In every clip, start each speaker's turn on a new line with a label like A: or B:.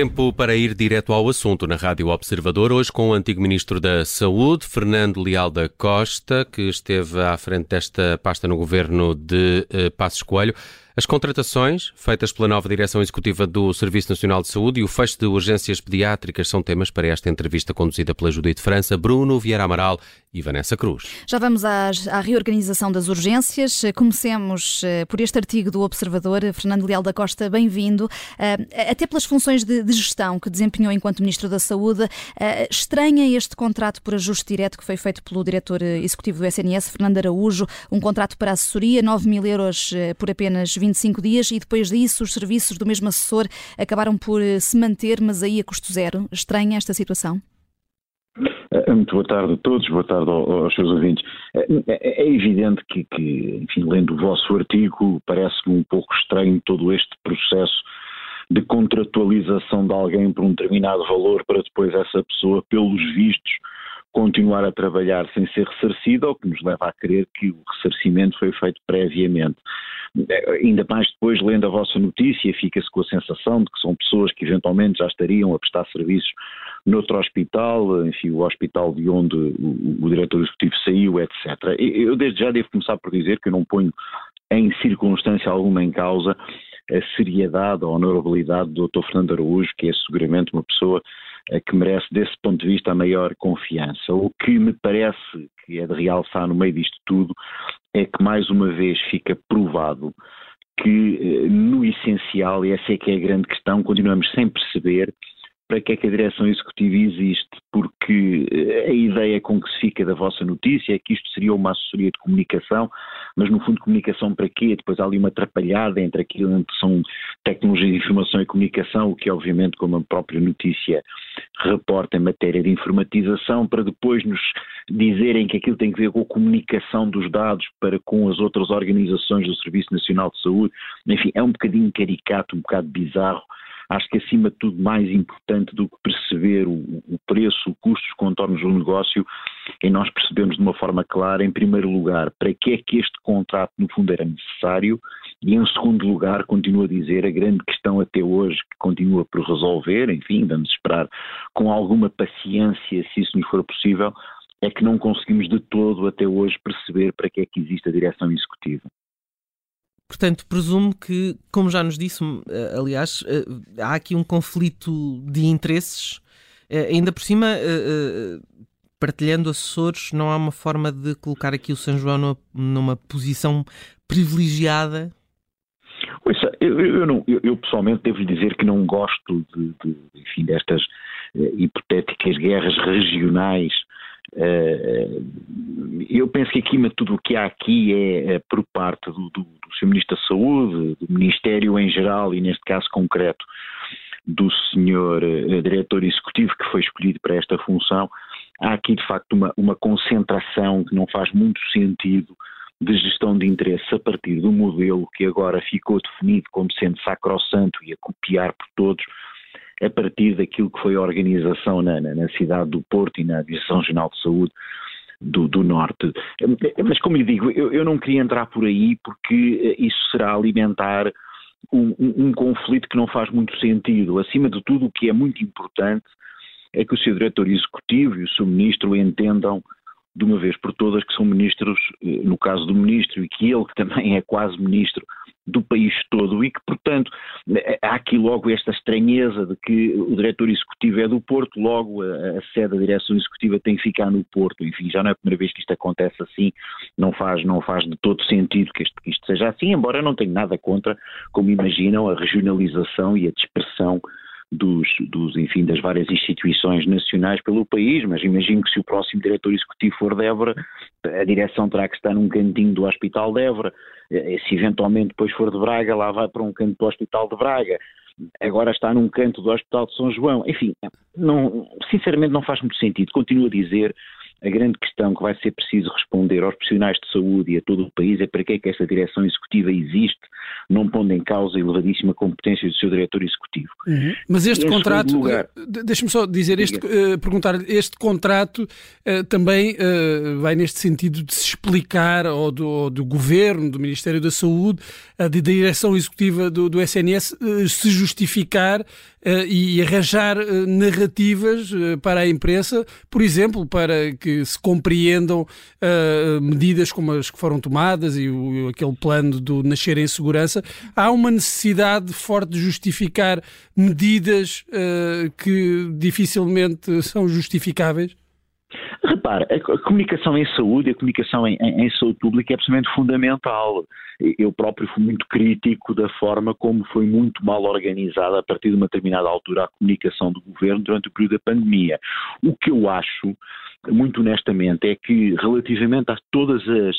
A: Tempo para ir direto ao assunto na Rádio Observador, hoje com o antigo Ministro da Saúde, Fernando Leal da Costa, que esteve à frente desta pasta no governo de uh, Passos Coelho. As contratações feitas pela nova Direção Executiva do Serviço Nacional de Saúde e o fecho de urgências pediátricas são temas para esta entrevista conduzida pela Judite França, Bruno Vieira Amaral e Vanessa Cruz.
B: Já vamos à, à reorganização das urgências. Comecemos eh, por este artigo do Observador. Fernando Leal da Costa, bem-vindo. Eh, até pelas funções de, de, gestão que desempenhou enquanto Ministro da Saúde, eh, estranha este contrato por ajuste direto que foi feito pelo Diretor Executivo do SNS, Fernando Araújo, um contrato para assessoria, 9 mil euros por apenas 25 dias e depois disso os serviços do mesmo assessor acabaram por eh, se manter, mas aí a custo zero. Estranha esta situação?
C: Eh, muito boa tarde a todos, boa tarde aos seus ouvintes. Eh, é, é evidente que, que, enfim, lendo o vosso artigo, parece-me um pouco estranho todo este processo de contratualização de alguém por um determinado valor para depois essa pessoa, pelos vistos, continuar a trabalhar sem ser ressarcida, o que nos leva a crer que o ressarcimento foi feito previamente. Eh, ainda mais depois, lendo a vossa notícia, fica-se com a sensação de que são pessoas que eventualmente já estariam a prestar serviços noutro hospital, enfim, o hospital de onde o, o diretor executivo saiu, etc. Eu desde já devo começar por dizer que eu não ponho em circunstância alguma em causa a seriedade, a honorabilidade do Dr. Fernando Araújo, que é seguramente uma pessoa que merece, desse ponto de vista, a maior confiança. O que me parece que é de realçar no meio disto tudo é que, mais uma vez, fica provado que, eh, no essencial, e essa é que é a grande questão, continuamos sem perceber para que é que a direção executiva existe, porque eh, a ideia com que se fica da vossa notícia é que isto seria uma assessoria de comunicação, mas no fundo comunicação para quê? Depois há ali uma atrapalhada entre aquilo que são tecnologia de informação e comunicação, o que obviamente como a própria notícia reporta em matéria de informatização, para depois nos dizerem que aquilo tem que ver com a comunicação dos dados para com as outras organizações do Serviço Nacional de Saúde, enfim, é um bocadinho caricato, um bocado bizarro, Acho que, acima de tudo, mais importante do que perceber o, o preço, o custo, os contornos do negócio, é nós percebemos de uma forma clara, em primeiro lugar, para que é que este contrato, no fundo, era necessário, e, em segundo lugar, continuo a dizer, a grande questão até hoje, que continua por resolver, enfim, vamos esperar com alguma paciência, se isso nos for possível, é que não conseguimos de todo até hoje perceber para que é que existe a direção executiva.
D: Portanto, presumo que, como já nos disse, eh, aliás, eh, há aqui um conflito de interesses. Eh, ainda por cima, partilhando assessores, não há uma forma de colocar aqui o São João numa, numa posição privilegiada?
C: Ouça, eu, eu, não, eu, eu, pessoalmente devo dizer que não gosto de, de enfim, destas hipotéticas guerras regionais eu penso que acima de tudo o que há aqui é, é por parte do, do, do Sr. Ministro da Saúde, do Ministério em geral e neste caso concreto do Sr. Eh, Diretor Executivo que foi escolhido para esta função, há aqui de facto uma, uma concentração que não faz muito sentido de gestão de interesse a partir do modelo que agora ficou definido como sendo sacrossanto e a copiar por todos, a partir daquilo que foi a organização na, na, na cidade do Porto e na Direção Regional de Saúde do, do, Norte. Mas, como lhe digo, eu, eu, não queria entrar por aí porque isso será alimentar um, um, um, conflito que não faz muito sentido. Acima de tudo, o que é muito importante é que o seu diretor executivo e o seu ministro entendam de uma vez por todas que são ministros, eh, no caso do ministro, e que ele que também é quase ministro do país todo e que, portanto, eh, há aqui logo esta estranheza de que o diretor executivo é do Porto, logo a, a sede da direção executiva tem que ficar no Porto. Enfim, já não é a primeira vez que isto acontece assim, não faz, não faz de todo sentido que isto, que isto seja assim, embora eu não tenha nada contra, como imaginam, a regionalização e a dispersão dos, dos, enfim, das várias instituições nacionais pelo país, mas imagino que se o próximo diretor executivo for de Évora, a direção terá que estar num cantinho do Hospital de Évora, eh, se eventualmente depois for de Braga, lá vai para um canto do Hospital de Braga, agora está num canto do Hospital de São João, enfim, não, sinceramente não faz muito sentido, continuo a dizer a grande questão que vai ser preciso responder aos profissionais de saúde e a todo o país é para que é que esta direção executiva existe, não pondo em causa a elevadíssima competência do seu diretor executivo.
E: Uhum. Mas este contrato, lugar... deixe-me só dizer, este, uh, perguntar, este contrato uh, também uh, vai neste sentido de se explicar ao do, do Governo, do Ministério da Saúde, da direção executiva do, do SNS, se justificar e arranjar uh, narrativas uh, para a imprensa, por exemplo, para que se compreendam medidas como as que foram tomadas e o, aquele plano do nascer em segurança. Há uma necessidade forte de justificar medidas que dificilmente são justificáveis?
C: Repare, a comunicação em saúde, a comunicação em, em, em, saúde pública é absolutamente fundamental. Eu próprio fui muito crítico da forma como foi muito mal organizada a partir de uma determinada altura a comunicação do governo durante o período da pandemia. O que eu acho muito honestamente, é que relativamente a todas as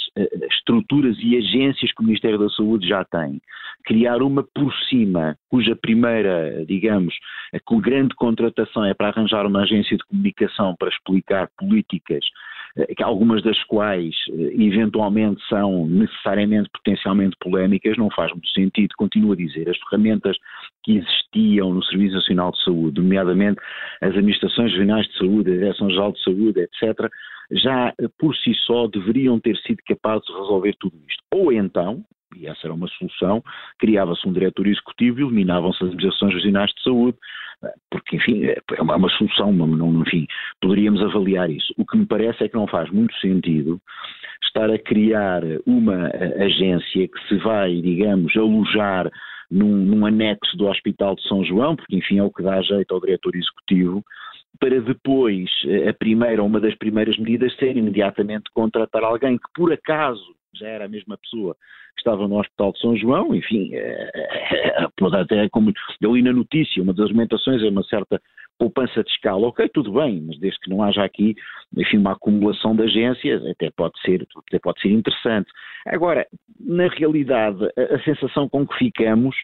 C: estruturas e agências que o Ministério da Saúde já tem, criar uma por cima, cuja primeira, digamos, a grande contratação é para arranjar uma agência de comunicação para explicar políticas eh, algumas das quais eh, eventualmente são necessariamente potencialmente polémicas, não faz muito sentido. Continuo a dizer, as ferramentas que existiam no Serviço Nacional de Saúde, nomeadamente as administrações regionais de saúde, a Direção-Geral de Saúde, etc., já eh, por si só deveriam ter sido capazes de resolver tudo isto. Ou então, e essa era uma solução, criava-se um diretor executivo e eliminavam-se as administrações regionais de saúde, porque, enfim, é, é uma, solução, não, enfim, poderíamos avaliar isso. O que me parece é que não faz muito sentido estar a criar uma agência que se vai, digamos, alojar num, num anexo do Hospital de São João, porque, enfim, é o que dá jeito ao diretor executivo, para depois, a primeira, uma das primeiras medidas ser imediatamente contratar alguém que por acaso já era a mesma pessoa que estava no Hospital de São João, enfim, é, é, até como eu li na notícia, uma das argumentações é uma certa poupança de escala, ok, tudo bem, mas desde que não haja aqui, enfim, uma acumulação de agências, até pode ser, até pode ser interessante. Agora, na realidade, a, a sensação com que ficamos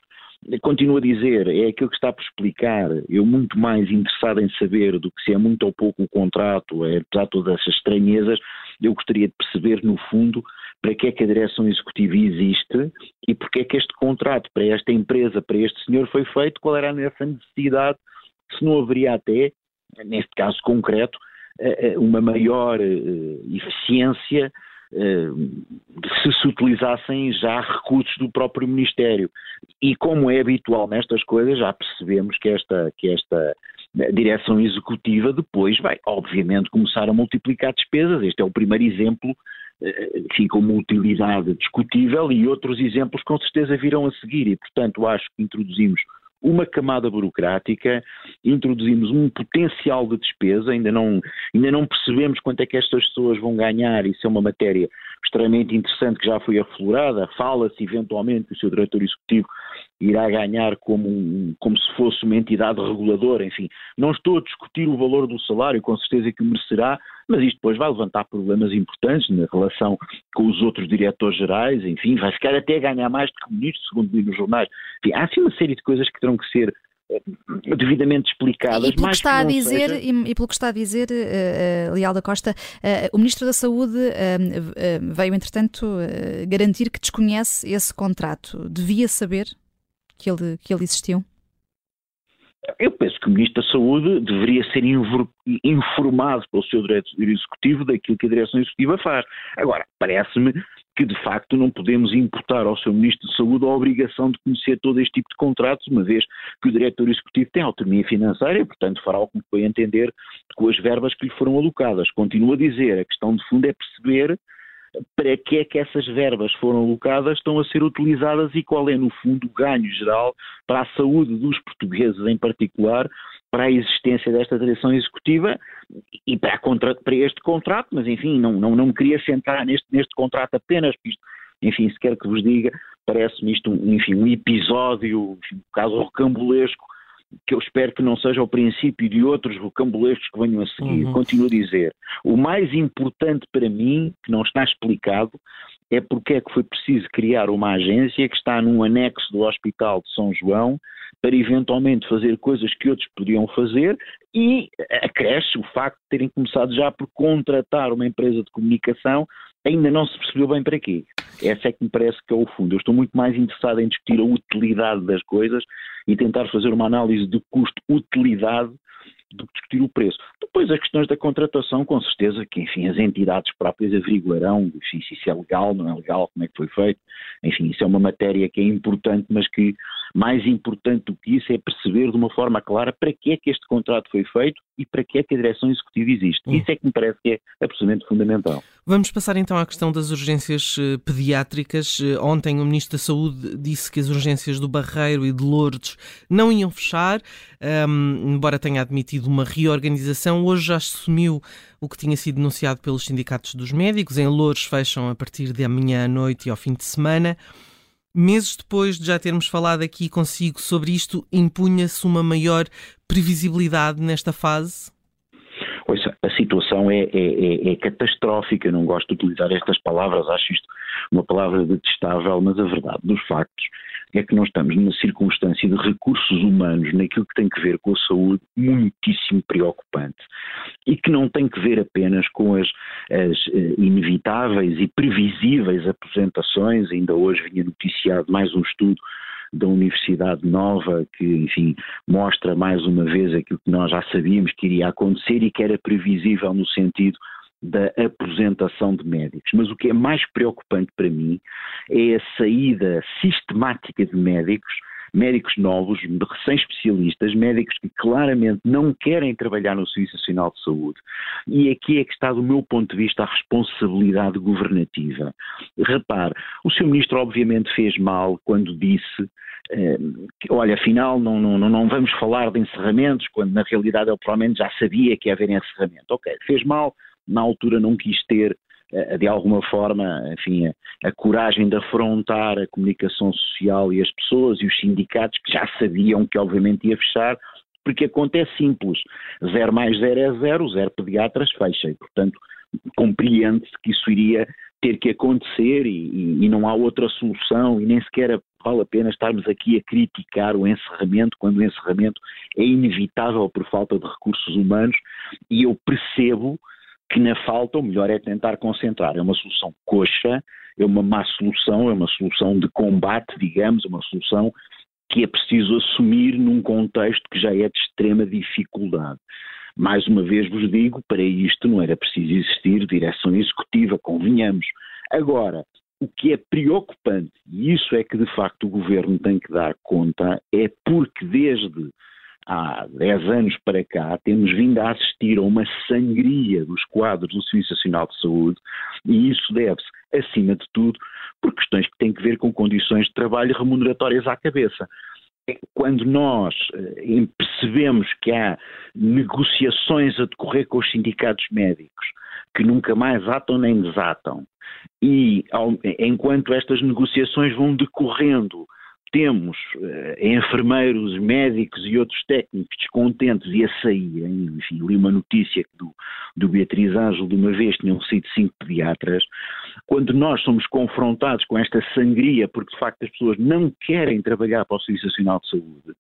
C: continuo a dizer, é aquilo que está por explicar. Eu muito mais interessado em saber do que se é muito ou pouco o contrato, é, apesar de todas essas estranhezas, eu gostaria de perceber, no fundo, para que é que a direção executiva existe e porque é que este contrato para esta empresa, para este senhor foi feito, qual era essa necessidade, se não haveria até, neste caso concreto, eh, eh, uma maior eh, eficiência se se utilizassem já recursos do próprio Ministério. E como é habitual nestas coisas, já percebemos que esta, que esta direção executiva depois vai, obviamente, começar a multiplicar despesas. Este é o primeiro exemplo enfim, com uma utilidade discutível e outros exemplos com certeza virão a seguir e, portanto, acho que introduzimos uma camada burocrática, introduzimos um potencial de despesa, ainda não, ainda não percebemos quanto é que estas pessoas vão ganhar, isso é uma matéria extremamente interessante que já foi aflorada, fala-se eventualmente que o seu diretor executivo irá ganhar como, um, como se fosse uma entidade reguladora, enfim, não estou a discutir o valor do salário, com certeza que o merecerá, mas isto depois vai levantar problemas importantes na relação com os outros diretores gerais, enfim, vai ficar até a ganhar mais do que o ministro, segundo li nos jornais. Enfim, há assim uma série de coisas que terão que ser eh, devidamente explicadas.
B: E pelo, que está, a dizer, seja... e, e, pelo que está a dizer, uh, uh, Leal da Costa, uh, o Ministro da Saúde veio, entretanto, garantir que desconhece esse contrato. Devia saber que ele, que ele existiu?
C: Eu penso que o Ministro da Saúde deveria ser informado pelo seu diretor executivo daquilo que a direção executiva faz. Agora, parece-me que de facto não podemos imputar ao seu Ministro de Saúde a obrigação de conhecer todo este tipo de contratos, uma vez que o diretor executivo tem autonomia financeira e, portanto, fará o que foi entender com as verbas que lhe foram alocadas. Continuo a dizer, a questão de fundo é perceber para que é que essas verbas foram alocadas, estão a ser utilizadas e qual é, no fundo, o ganho geral para a saúde dos portugueses em particular, para a existência desta direção executiva e para, contra, para este contrato, mas enfim, não, não, não me queria sentar neste, neste contrato apenas, isto, enfim, se quer que vos diga, parece-me isto um, enfim, um episódio, enfim, um caso rocambolesco que eu espero que não seja o princípio de outros vocabulescos que venham a seguir. Uhum. Continuo a dizer, o mais importante para mim, que não está explicado, é porque é que foi preciso criar uma agência que está num anexo do Hospital de São João para eventualmente fazer coisas que outros podiam fazer e acresce o facto de terem começado já por contratar uma empresa de comunicação, ainda não se percebeu bem para quê. Essa é que me parece que é o fundo. Eu estou muito mais interessado em discutir a utilidade das coisas e tentar fazer uma análise de custo-utilidade do que discutir o preço. Depois as questões da contratação, com certeza que, enfim, as entidades próprias averiguarão, enfim, se isso é legal, não é legal, como é que foi feito, enfim, isso é uma matéria que é importante, mas que Mais importante do que isso é perceber de uma forma clara para que é que este contrato foi feito e para que é que a direção executiva existe. Hum. Isso é que me parece que é absolutamente fundamental.
D: Vamos passar então à questão das urgências eh, pediátricas. Eh, ontem o Ministro da Saúde disse que as urgências do Barreiro e de Lourdes não iam fechar, um, embora tenha admitido uma reorganização. Hoje já assumiu o que tinha sido denunciado pelos sindicatos dos médicos. Em Lourdes fecham a partir de amanhã à noite e ao fim de semana. Meses depois de já termos falado aqui consigo sobre isto, impunha-se uma maior previsibilidade nesta fase?
C: A situação é, é, é, é, catastrófica, não gosto de utilizar estas palavras, acho isto uma palavra detestável, mas a verdade dos factos é que nós estamos numa circunstância de recursos humanos naquilo que tem que ver com a saúde muitíssimo preocupante e que não tem que ver apenas com as, as uh, inevitáveis e previsíveis apresentações, ainda hoje vinha noticiado mais um estudo da Universidade Nova, que, enfim, mostra mais uma vez aquilo que nós já sabíamos que iria acontecer e que era previsível no sentido da aposentação de médicos. Mas o que é mais preocupante para mim é a saída sistemática de médicos médicos novos, recém-especialistas, médicos que claramente não querem trabalhar no Serviço Nacional de Saúde. E aqui é que está, do meu ponto de vista, a responsabilidade governativa. Repare, o seu ministro obviamente fez mal quando disse eh, que, olha, afinal não, não, não vamos falar de encerramentos, quando na realidade ele provavelmente já sabia que ia haver encerramento. Ok, fez mal, na altura não quis ter eh, de alguma forma, enfim, a, a, coragem de afrontar a comunicação social e as pessoas e os sindicatos que já sabiam que obviamente ia fechar, porque a conta é simples, 0 mais 0 é 0, 0 pediatras fecha, e portanto compreende-se que isso iria ter que acontecer e, e, não há outra solução e nem sequer vale a pena estarmos aqui a criticar o encerramento quando o encerramento é inevitável por falta de recursos humanos. E eu percebo que na falta, o melhor é tentar concentrar. É uma solução coxa, é uma má solução, é uma solução de combate, digamos, uma solução que é preciso assumir num contexto que já é de extrema dificuldade. Mais uma vez vos digo, para isto não era preciso existir direção executiva, convenhamos. Agora, o que é preocupante, e isso é que de facto o governo tem que dar conta, é porque desde há 10 anos para cá, temos vindo a assistir a uma sangria dos quadros do Serviço Nacional de Saúde e isso deve-se, acima de tudo, por questões que têm que ver com condições de trabalho remuneratórias à cabeça. Quando nós eh, percebemos que há negociações a decorrer com os sindicatos médicos que nunca mais atam nem desatam, e enquanto estas negociações vão decorrendo temos uh, enfermeiros, médicos e outros técnicos descontentes e a saírem, enfim, li uma notícia do, do Beatriz Ângelo de uma vez tinham sido cinco pediatras, quando nós somos confrontados com esta sangria, porque de facto as pessoas não querem trabalhar para o Serviço Nacional de Saúde,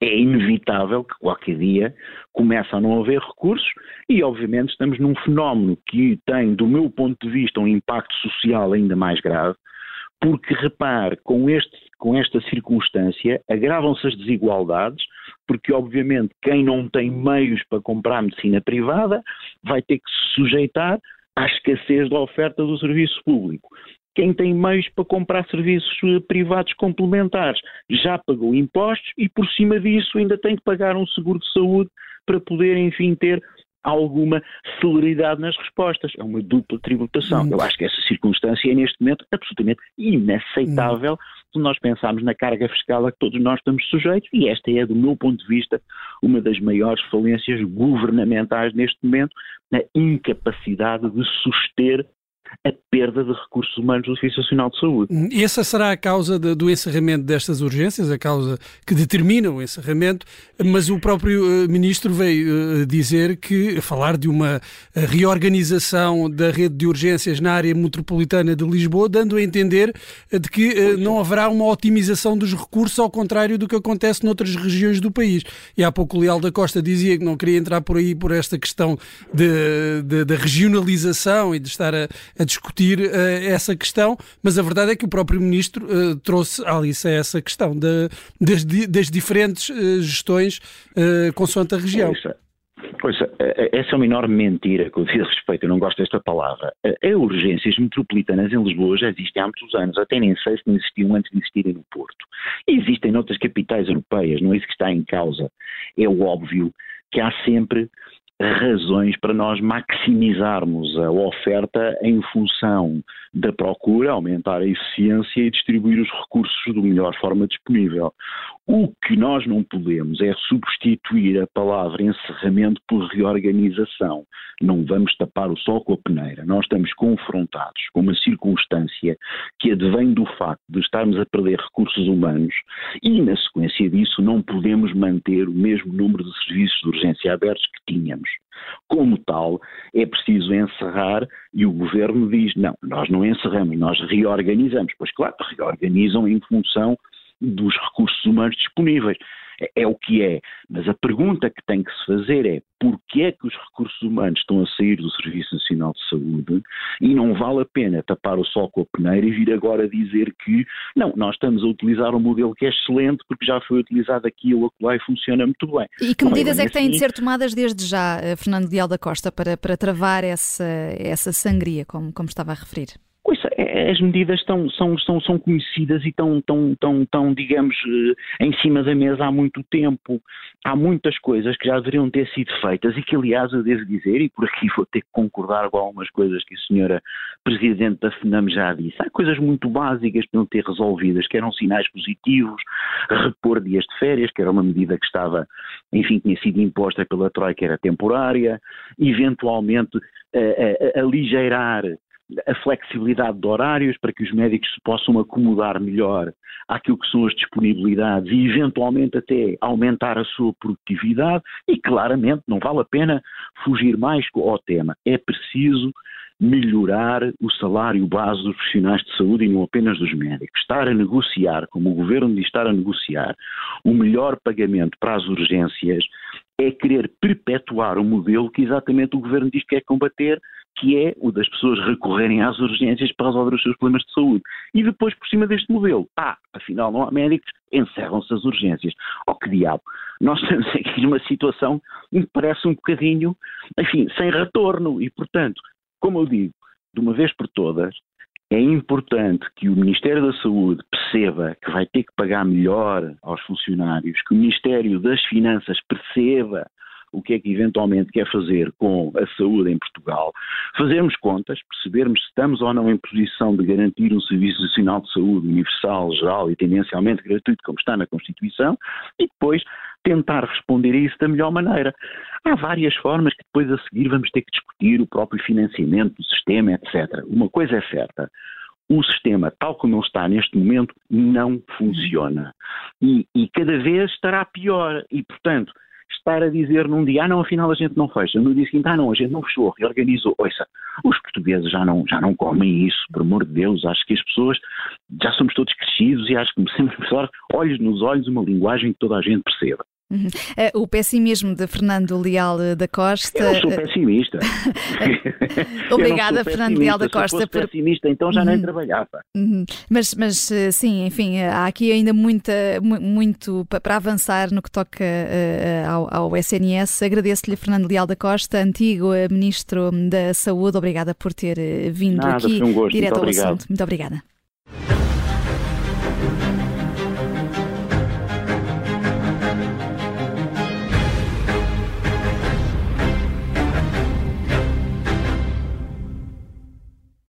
C: é inevitável que qualquer dia comece a não haver recursos e obviamente estamos num fenómeno que tem, do meu ponto de vista, um impacto social ainda mais grave, porque repare, com, este, com esta circunstância agravam-se as desigualdades, porque obviamente quem não tem meios para comprar medicina privada vai ter que se sujeitar à escassez da oferta do serviço público. Quem tem meios para comprar serviços eh, privados complementares já pagou impostos e por cima disso ainda tem que pagar um seguro de saúde para poder, enfim, ter alguma celeridade nas respostas. É uma dupla tributação. Eu acho que essa circunstância é, neste momento, absolutamente inaceitável se nós pensarmos na carga fiscal a que todos nós estamos sujeitos, e esta é, do meu ponto de vista, uma das maiores falências governamentais neste momento, na incapacidade de suster perda de recursos humanos do Serviço Nacional de Saúde.
E: Hum, e essa será a causa de, do encerramento destas urgências, a causa que determina o encerramento, mas o próprio uh, Ministro veio uh, dizer que, falar de uma uh, reorganização da rede de urgências na área metropolitana de Lisboa, dando a entender de que não haverá uma otimização dos recursos, ao contrário do que acontece noutras regiões do país. E há pouco o Leal da Costa dizia que não queria entrar por aí por esta questão da regionalização e de estar a, a discutir uh, essa questão, mas a verdade é que o próprio Ministro uh, trouxe à Alice essa questão de, das, das diferentes uh, gestões uh, consoante a região.
C: Pois, essa é uma enorme mentira com o devido respeito, eu não gosto desta palavra. A urgências metropolitanas em Lisboa já existem há muitos anos, até nem sei se não existiam antes de existirem no Porto. Existem noutras capitais europeias, não é isso que está em causa. É óbvio que há sempre razões para nós maximizarmos a oferta em função da procura, aumentar a eficiência e distribuir os recursos da melhor forma disponível. O que nós não podemos é substituir a palavra encerramento por reorganização. Não vamos tapar o sol com a peneira. Nós estamos confrontados com uma circunstância que advém do facto de estarmos a perder recursos humanos e, na sequência disso, não podemos manter o mesmo número de serviços de urgência abertos que tínhamos. Como tal, é preciso encerrar e o governo diz: não, nós não encerramos, nós reorganizamos. Pois, claro, reorganizam em função dos recursos humanos disponíveis. É, é, o que é. Mas a pergunta que tem que se fazer é porquê é que os recursos humanos estão a sair do Serviço Nacional de Saúde e não vale a pena tapar o sol com a peneira e vir agora dizer que não, nós estamos a utilizar um modelo que é excelente porque já foi utilizado aqui ou acolá e funciona muito bem.
B: E que medidas é, é que têm de ser tomadas desde já, eh, Fernando Leal da Costa, para, para travar essa, essa sangria, como, como estava a referir?
C: É, as medidas estão, são, são, são conhecidas e estão, estão, estão, estão, digamos, eh, em cima da mesa há muito tempo. Há muitas coisas que já deveriam ter sido feitas e que, aliás, eu devo dizer, e por aqui vou ter que concordar com algumas coisas que a senhora Presidente da FNAM já disse. Há coisas muito básicas que não ter resolvidas, que eram sinais positivos, repor dias de férias, que era uma medida que estava, enfim, tinha sido imposta pela Troika, era temporária, eventualmente uh, uh, aligeirar a flexibilidade de horários para que os médicos se possam acomodar melhor àquilo que são as disponibilidades e eventualmente até aumentar a sua produtividade e claramente não vale a pena fugir mais ao tema. É preciso melhorar o salário base dos profissionais de saúde e não apenas dos médicos. Estar a negociar, como o governo diz estar a negociar, o melhor pagamento para as urgências é querer perpetuar o modelo que exatamente o governo diz que quer combater, que é o das pessoas recorrerem às urgências para resolver os seus problemas de saúde. E depois, por cima deste modelo, ah, afinal não há médicos, encerram-se as urgências. Oh, que diabo! Nós estamos aqui numa situação que parece um bocadinho, enfim, sem retorno. E, portanto, como eu digo, de uma vez por todas, é importante que o Ministério da Saúde perceba que vai ter que pagar melhor aos funcionários, que o Ministério das Finanças perceba o que é que eventualmente quer fazer com a saúde em Portugal, fazermos contas, percebermos se estamos ou não em posição de garantir um Serviço Nacional de Saúde universal, geral e tendencialmente gratuito, como está na Constituição, e depois tentar responder a isso da melhor maneira. Há várias formas que depois a seguir vamos ter que discutir o próprio financiamento do sistema, etc. Uma coisa é certa, o sistema, tal como ele está neste momento, não funciona. E, e, cada vez estará pior. E, portanto, estar a dizer num dia, ah não, afinal a gente não fecha, no dia seguinte, ah não, a gente não fechou, reorganizou. Ouça, os portugueses já não, já não comem isso, por amor de Deus, acho que as pessoas, já somos todos crescidos e acho que sempre precisar olhos nos olhos, uma linguagem que toda a gente perceba.
B: Uhum. Uh, o pessimismo de Fernando Leal da Costa.
C: Eu sou pessimista.
B: Obrigada, Fernando Leal da Costa.
C: Se fosse pessimista, então já uhum. nem trabalhava.
B: Uhum. Mas, mas, eh, sim, enfim, eh, há aqui ainda muita, muito para avançar no que toca uh, ao, ao, SNS. Agradeço-lhe, Fernando Leal da Costa, antigo Ministro da Saúde. Obrigada por ter vindo
C: Nada,
B: aqui
C: um
B: direto
C: ao
B: assunto. Muito obrigada.